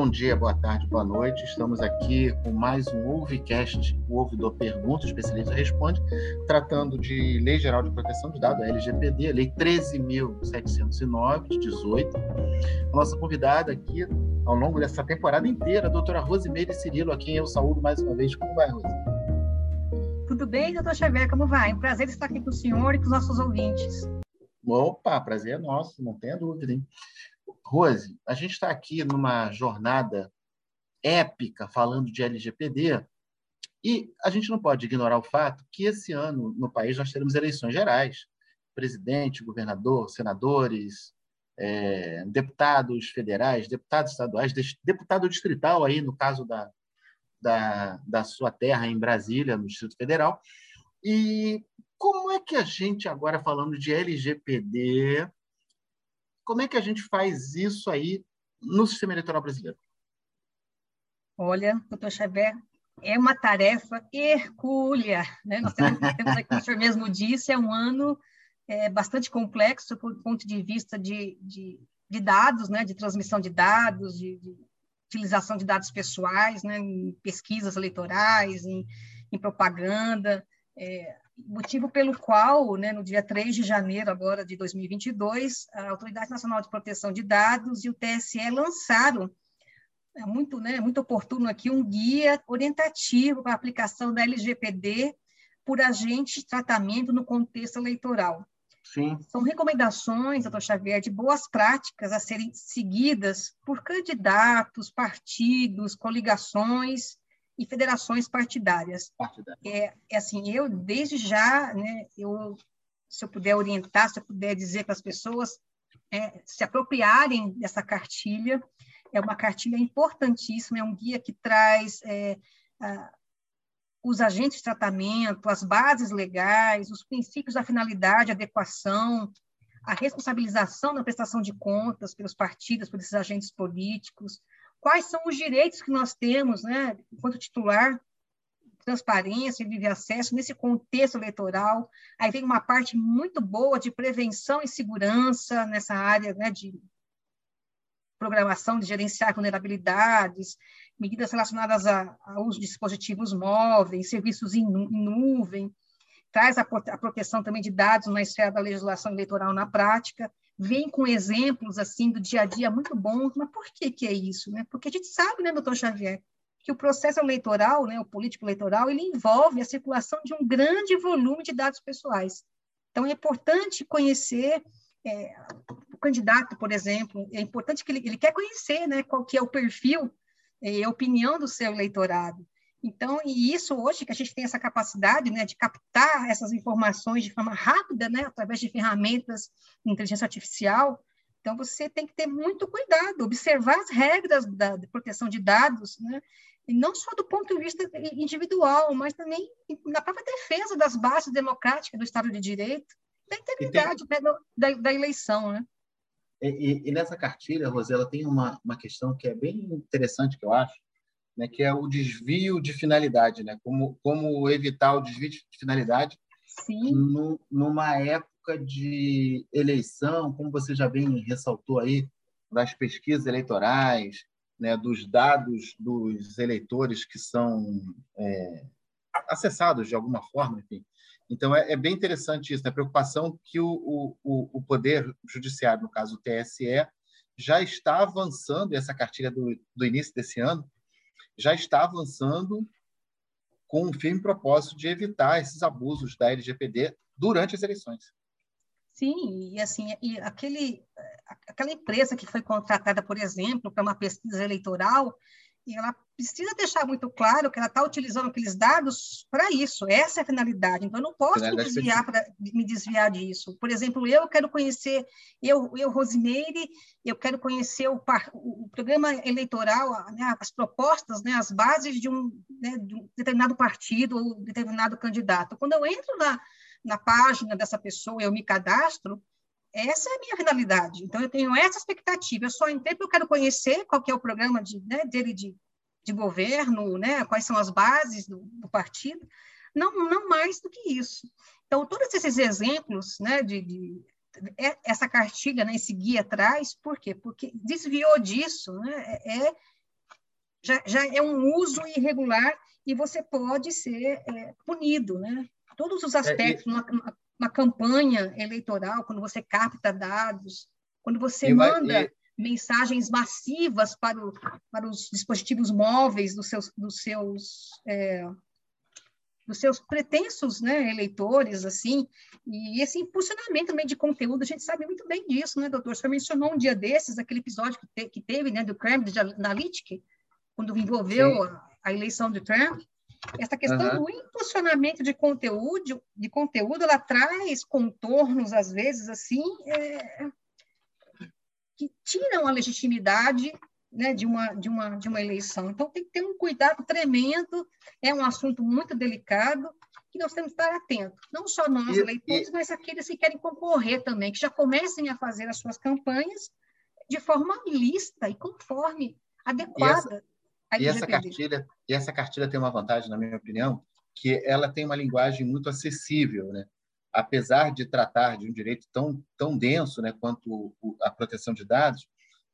Bom dia, boa tarde, boa noite. Estamos aqui com mais um Ouvecast, o Ouvidor Pergunta, o especialista responde, tratando de Lei Geral de Proteção de Dados, a LGPD, a Lei 13.709, de 18. A nossa convidada aqui, ao longo dessa temporada inteira, a doutora Rosimeire Cirilo, a quem eu saúdo mais uma vez. Como vai, Rose? Tudo bem, doutor Xavier? Como vai? É um prazer estar aqui com o senhor e com os nossos ouvintes. Opa, prazer é nosso, não tenha dúvida, hein? Rose, a gente está aqui numa jornada épica falando de LGPD e a gente não pode ignorar o fato que esse ano no país nós teremos eleições gerais, presidente, governador, senadores, é, deputados federais, deputados estaduais, deputado distrital aí no caso da, da, da sua terra em Brasília, no Distrito Federal. E como é que a gente agora falando de LGPD como é que a gente faz isso aí no sistema eleitoral brasileiro? Olha, doutor Xavier, é uma tarefa hercúlea. Né? Nós temos, temos aqui, como o senhor mesmo disse, é um ano é, bastante complexo do ponto de vista de, de, de, dados, né? de transmissão de dados, de, de utilização de dados pessoais, né? em pesquisas eleitorais, em, em propaganda. É, motivo pelo qual, né, no dia 3 de janeiro agora de 2022, a Autoridade Nacional de Proteção de Dados e o TSE lançaram, é muito, né, muito oportuno aqui, um guia orientativo para a aplicação da LGPD por agente de tratamento no contexto eleitoral. Sim. São recomendações, doutor Xavier, de boas práticas a serem seguidas por candidatos, partidos, coligações e federações partidárias. É, é, assim, eu desde já, né, eu, se eu puder orientar, se eu puder dizer para as pessoas é, se apropriarem dessa cartilha, é uma cartilha importantíssima, é um guia que traz é, a, os agentes de tratamento, as bases legais, os princípios da finalidade, adequação, a responsabilização na prestação de contas pelos partidos, por esses agentes políticos, quais são os direitos que nós temos, né, enquanto titular, transparência livre acesso nesse contexto eleitoral. Aí vem uma parte muito boa de prevenção e segurança nessa área né, de programação de gerenciar vulnerabilidades, medidas relacionadas ao uso de dispositivos móveis, serviços em, em nuvem, traz a proteção também de dados na esfera da legislação eleitoral na prática vem com exemplos assim do dia a dia muito bons, mas por que que é isso, né? Porque a gente sabe, né, doutor Xavier, que o processo eleitoral, né, o político eleitoral, ele envolve a circulação de um grande volume de dados pessoais. Então é importante conhecer é, o candidato, por exemplo, é importante que ele, ele quer conhecer, né, qual que é o perfil e a opinião do seu eleitorado. Então, e isso hoje que a gente tem essa capacidade né, de captar essas informações de forma rápida, né, através de ferramentas de inteligência artificial, então você tem que ter muito cuidado, observar as regras da, de proteção de dados, né, e não só do ponto de vista individual, mas também na própria defesa das bases democráticas do Estado de Direito, da integridade tem... né, da, da, eleição. Né? E, e, nessa cartilha, Rosela, tem uma, uma questão que é bem interessante, que eu acho, né, que é o desvio de finalidade, né? Como, como evitar o desvio de finalidade no, numa época de eleição, como você já bem ressaltou aí, das pesquisas eleitorais, né, dos dados dos eleitores que são é, acessados de alguma forma, enfim. Então, é, é bem interessante isso, né? a preocupação que o, o, o Poder Judiciário, no caso o TSE, já está avançando, essa cartilha do, do início desse ano, já está avançando com um firme propósito de evitar esses abusos da LGPD durante as eleições. Sim, e assim, e aquele, aquela empresa que foi contratada, por exemplo, para uma pesquisa eleitoral, e ela precisa deixar muito claro que ela está utilizando aqueles dados para isso, essa é a finalidade. Então, eu não posso me desviar, pra, me desviar disso. Por exemplo, eu quero conhecer, eu, eu Rosimeire, eu quero conhecer o, o programa eleitoral, né, as propostas, né, as bases de um, né, de um determinado partido ou determinado candidato. Quando eu entro na, na página dessa pessoa, eu me cadastro, essa é a minha finalidade. Então, eu tenho essa expectativa. Eu só entrei porque eu quero conhecer qual que é o programa de, né, dele de, de governo, né, quais são as bases do, do, partido. Não, não mais do que isso. Então, todos esses exemplos né, de, de essa cartilha, né, esse guia traz, por quê? Porque desviou disso, né, é, é já, já é um uso irregular e você pode ser é, punido, né? Todos os aspectos, é, e... uma, campanha eleitoral, quando você capta dados, quando você manda e... mensagens massivas para, o, para os dispositivos móveis dos seus, dos seus é, dos seus pretensos né, eleitores, assim, e esse impulsionamento também de conteúdo, a gente sabe muito bem disso, né, doutor? Senhor mencionou um dia desses, aquele episódio que, te, que teve, né, do Cambridge Analytica, quando envolveu a, a, eleição de Trump, essa questão uhum. do impulsionamento de conteúdo, de conteúdo, ela traz contornos, às vezes, assim, é, que tiram a legitimidade né, de, uma, de, uma, de uma eleição. Então, tem que ter um cuidado tremendo, é um assunto muito delicado, que nós temos que estar atentos. Não só nós, e, eleitores, e... mas aqueles que querem concorrer também, que já comecem a fazer as suas campanhas de forma lista e conforme, adequada. E essa, e essa cartilha, e essa cartilha tem uma vantagem, na minha opinião, que ela tem uma linguagem muito acessível, né? apesar de tratar de um direito tão, tão denso né, quanto a proteção de dados,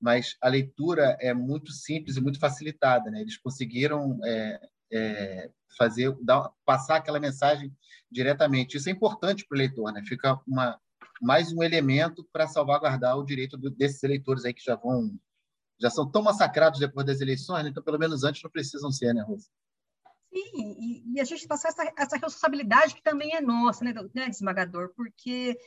mas a leitura é muito simples e muito facilitada. Né? Eles conseguiram é, é, fazer, dar, passar aquela mensagem diretamente. Isso é importante para o leitor, né? fica uma, mais um elemento para salvaguardar o direito do, desses eleitores aí que já vão já são tão massacrados depois das eleições, né? então pelo menos antes não precisam ser, né, Rosa? Sim, e, e, a gente passar essa, essa responsabilidade que também é nossa, né, né porque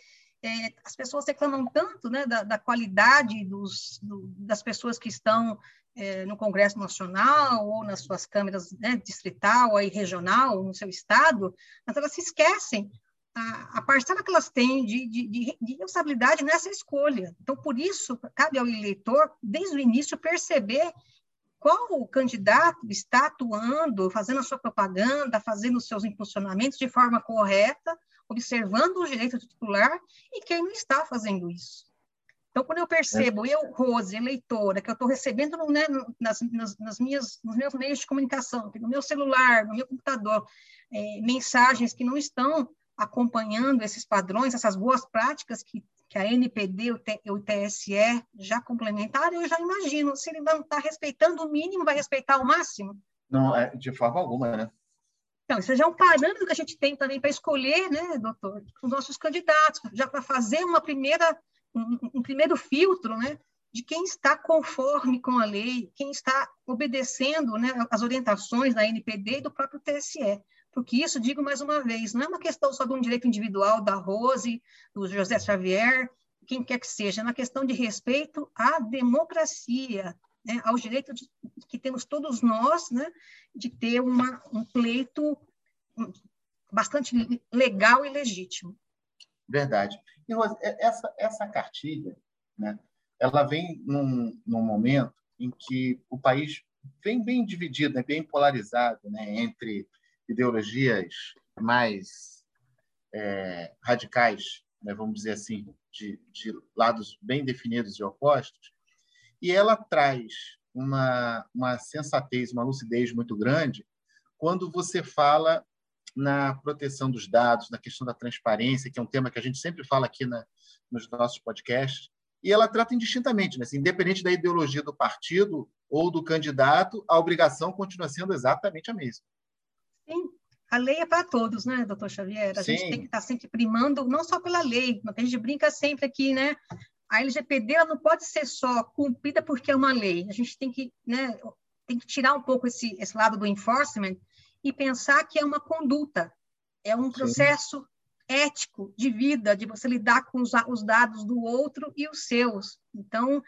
é, as pessoas reclamam tanto né, da, da qualidade dos, do, das pessoas que estão é, no Congresso Nacional ou nas suas câmeras né, distrital e regional, no seu estado, mas elas se esquecem a, a parcela que elas têm de, de, de, de responsabilidade nessa escolha. Então, por isso, cabe ao eleitor, desde o início, perceber qual o candidato está atuando, fazendo a sua propaganda, fazendo os seus impulsionamentos de forma correta, observando o direito titular e quem não está fazendo isso. Então, quando eu percebo, eu, Rose, eleitora, que eu estou recebendo né, nas, nas, nas, minhas, nos meus meios de comunicação, no meu celular, no meu computador, é, mensagens que não estão acompanhando esses padrões, essas boas práticas que, que a NPD e o TSE já complementaram, eu já imagino, se ele não está respeitando o mínimo, vai respeitar o máximo? Não, é, de forma alguma, né? Então, isso já é um parâmetro que a gente tem também para escolher, né, doutor, os nossos candidatos, já para fazer uma primeira, um, um, primeiro filtro, né, de quem está conforme com a lei, quem está obedecendo, né, as orientações da NPD e do próprio TSE. Porque isso, digo mais uma vez, não é uma questão só de um direito individual da Rose, do José Xavier, quem quer que seja, é uma questão de respeito à democracia, né, ao direito de, que temos todos nós, né, de ter uma, um pleito bastante legal e legítimo. Verdade. E é, essa, essa cartilha, né, ela vem num, num momento em que o país vem bem dividido, né, bem polarizado né, entre ideologias mais é, radicais, né, vamos dizer assim, de, de lados bem definidos e opostos, e ela traz uma, uma sensatez, uma lucidez muito grande quando você fala na proteção dos dados, na questão da transparência, que é um tema que a gente sempre fala aqui na, nos nossos podcasts, e ela trata indistintamente, né? assim, independente da ideologia do partido ou do candidato, a obrigação continua sendo exatamente a mesma. Sim, a lei é para todos, né, doutor Xavier? A Sim. gente tem que estar sempre primando, não só pela lei, a gente brinca sempre aqui, né? a LGPD ela não pode ser só cumprida porque é uma lei. A gente tem que, né, tem que tirar um pouco esse, esse lado do enforcement e pensar que é uma conduta, é um processo Sim. ético de vida, de você lidar com os, os, dados do outro e os seus. Então,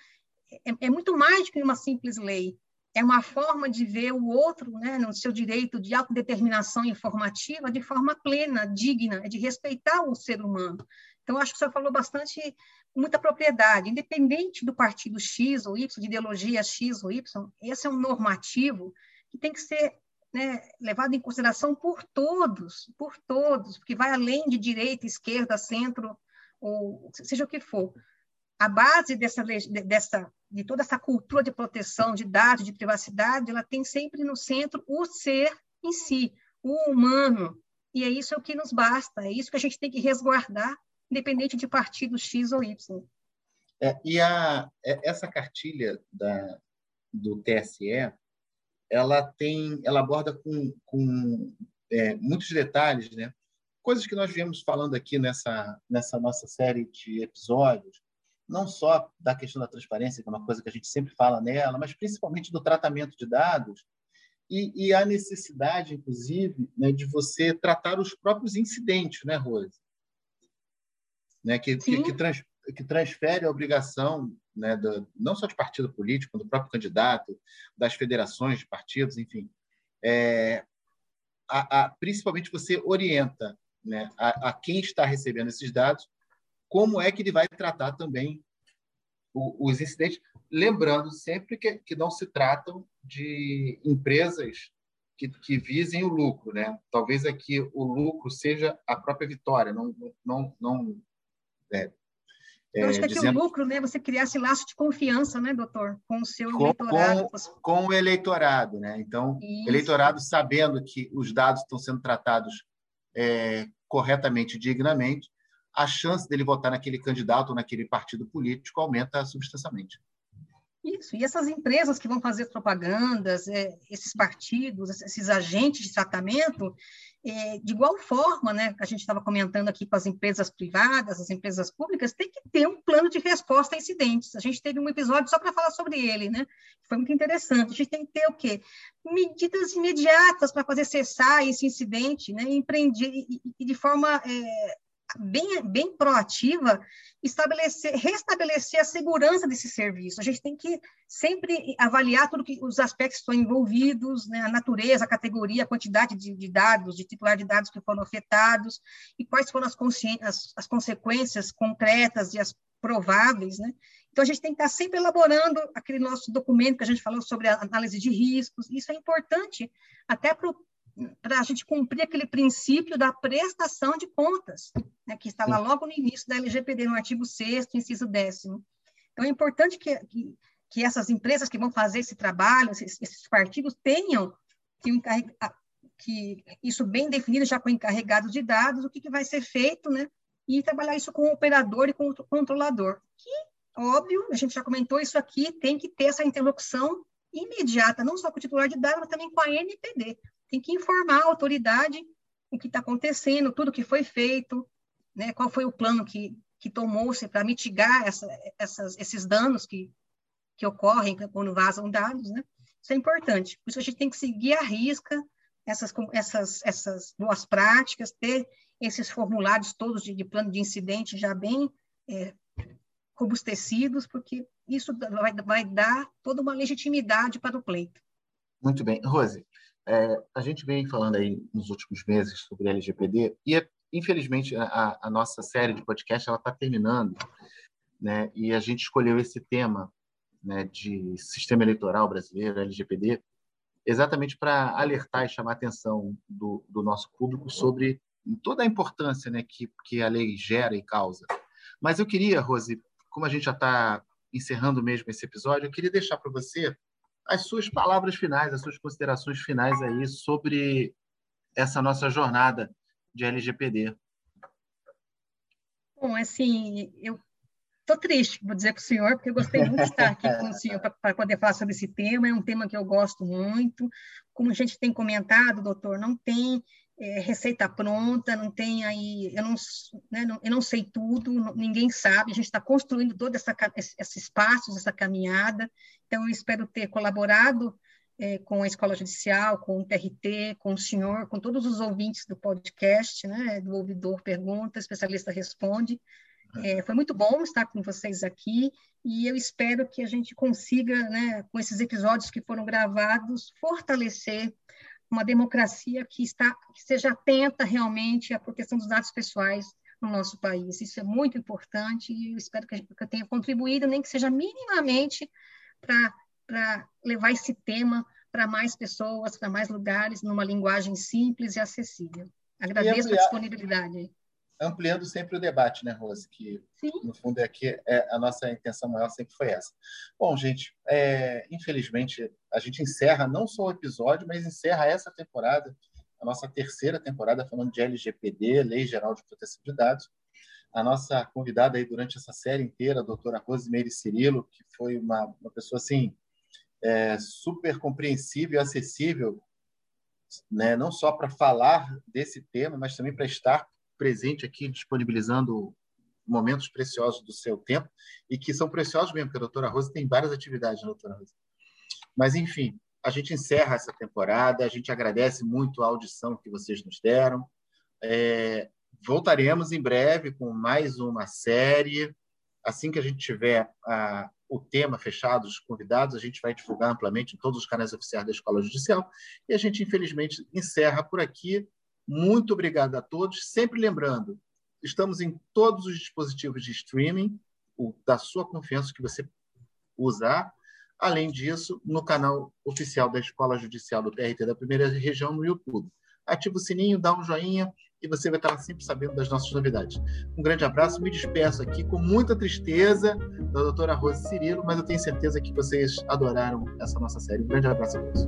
é, é muito mais do que uma simples lei. É uma forma de ver o outro, né, no seu direito de autodeterminação informativa de forma plena, digna, de respeitar o ser humano. Então, acho que senhor falou bastante, muita propriedade, independente do partido X ou Y, de ideologia X ou Y, esse é um normativo que tem que ser né, levado em consideração por todos, por todos, porque vai além de direita, esquerda, centro, ou seja o que for. A base dessa, dessa, de toda essa cultura de proteção de dados, de privacidade, ela tem sempre no centro o ser em si, o humano, e é isso que nos basta, é isso que a gente tem que resguardar independente de partido X ou Y. É, e a, é, essa cartilha da, do TSE, ela tem, ela aborda com, com é, muitos detalhes, né? Coisas que nós viemos falando aqui nessa nessa nossa série de episódios, não só da questão da transparência, que é uma coisa que a gente sempre fala nela, mas principalmente do tratamento de dados e, e a necessidade, inclusive, né, de você tratar os próprios incidentes, né, Rose? Né, que, que, que, trans, que transfere a obrigação né, do, não só de partido político, do próprio candidato, das federações de partidos, enfim. É, a, a, principalmente você orienta né, a, a, quem está recebendo esses dados como é que ele vai tratar também o, os incidentes, lembrando sempre que, que não se tratam de empresas que, que, visem o lucro, né? Talvez aqui o lucro seja a própria vitória, não, não, não é, eu acho que aqui dizendo... o lucro, né, você criar esse laço de confiança, né, doutor, com o seu com, eleitorado. Com, com, o eleitorado, né? Então, Isso. eleitorado sabendo que os dados estão sendo tratados é, corretamente, dignamente, a chance dele votar naquele candidato ou naquele partido político aumenta substancialmente. Isso, e essas empresas que vão fazer propagandas, é, esses partidos, esses agentes de tratamento, é, de igual forma, né, a gente estava comentando aqui com as empresas privadas, as empresas públicas, tem que ter um plano de resposta a incidentes. A gente teve um episódio só para falar sobre ele, né? Foi muito interessante. A gente tem que ter o quê? Medidas imediatas para fazer cessar esse incidente, né? Empreender e, e de forma é, bem, bem proativa, estabelecer, restabelecer a segurança desse serviço. A gente tem que sempre avaliar tudo que os aspectos estão envolvidos, né, a natureza, a categoria, a quantidade de, de, dados, de titular de dados que foram afetados e quais foram as, as, as consequências concretas e as prováveis, né? Então, a gente tem que estar sempre elaborando aquele nosso documento que a gente falou sobre a análise de riscos. Isso é importante até para para a gente cumprir aquele princípio da prestação de contas, né, que está lá logo no início da LGPD, no artigo 6 inciso 10 Então, é importante que, que, que, essas empresas que vão fazer esse trabalho, esses, esses partidos, tenham que, que, isso bem definido, já com encarregados de dados, o que, que vai ser feito, né, e trabalhar isso com o operador e com o controlador. Que, óbvio, a gente já comentou isso aqui, tem que ter essa interlocução imediata, não só com o titular de dados, mas também com a NPD, tem que informar a autoridade o que está acontecendo, tudo que foi feito, né, qual foi o plano que, que tomou-se para mitigar essa, essas, esses danos que, que ocorrem quando vazam dados, né? Isso é importante. Por isso a gente tem que seguir a risca essas, essas, essas boas práticas, ter esses formulários todos de, de plano de incidente já bem é, robustecidos, porque isso vai, vai dar toda uma legitimidade para o pleito. Muito bem. Rose, é, a gente vem falando aí nos últimos meses sobre LGPD e, infelizmente, a, a nossa série de podcast está terminando, né? E a gente escolheu esse tema, né, de sistema eleitoral brasileiro, LGPD, exatamente para alertar e chamar a atenção do, do nosso público sobre toda a importância, né, que que a lei gera e causa. Mas eu queria, Rose, como a gente já está encerrando mesmo esse episódio, eu queria deixar para você as suas palavras finais, as suas considerações finais aí sobre essa nossa jornada de LGPD. Bom, assim, eu estou triste, vou dizer para o senhor, porque eu gostei muito de estar aqui com o senhor para poder falar sobre esse tema. É um tema que eu gosto muito. Como a gente tem comentado, doutor, não tem é, receita pronta, não tem aí, eu não, né, não, eu não sei tudo, ninguém sabe, a gente está construindo todo essa, esses passos, essa caminhada, então eu espero ter colaborado é, com a Escola Judicial, com o TRT, com o senhor, com todos os ouvintes do podcast, né, do ouvidor pergunta, especialista responde, é, foi muito bom estar com vocês aqui e eu espero que a gente consiga, né, com esses episódios que foram gravados, fortalecer uma democracia que está que seja atenta realmente à proteção dos dados pessoais no nosso país. Isso é muito importante e eu espero que, eu tenha contribuído, nem que seja minimamente, para levar esse tema para mais pessoas, para mais lugares, numa linguagem simples e acessível. Agradeço a disponibilidade ampliando sempre o debate, né, Rose? Que, Sim. no fundo, é que é, a nossa intenção maior sempre foi essa. Bom, gente, é, infelizmente, a gente encerra não só o episódio, mas encerra essa temporada, a nossa terceira temporada, falando de LGPD, Lei Geral de Proteção de Dados. A nossa convidada aí durante essa série inteira, a doutora Rosemary Cirilo, que foi uma, uma pessoa, assim, é, super compreensível e acessível, né, não só para falar desse tema, mas também para estar presente aqui, disponibilizando momentos preciosos do seu tempo, e que são preciosos mesmo, porque a doutora Rosa tem várias atividades, né, doutora Rosa. Mas, enfim, a gente encerra essa temporada, a gente agradece muito a audição que vocês nos deram. É, voltaremos em breve com mais uma série. Assim que a gente tiver a, o tema fechado, os convidados, a gente vai divulgar amplamente em todos os canais oficiais da Escola Judicial. E a gente, infelizmente, encerra por aqui. Muito obrigado a todos. Sempre lembrando, estamos em todos os dispositivos de streaming, o, da sua confiança que você usar. Além disso, no canal oficial da Escola Judicial do TRT da Primeira Região no YouTube. Ativa o sininho, dá um joinha e você vai estar sempre sabendo das nossas novidades. Um grande abraço, me despeço aqui com muita tristeza da doutora Rose Cirilo, mas eu tenho certeza que vocês adoraram essa nossa série. Um grande abraço a todos.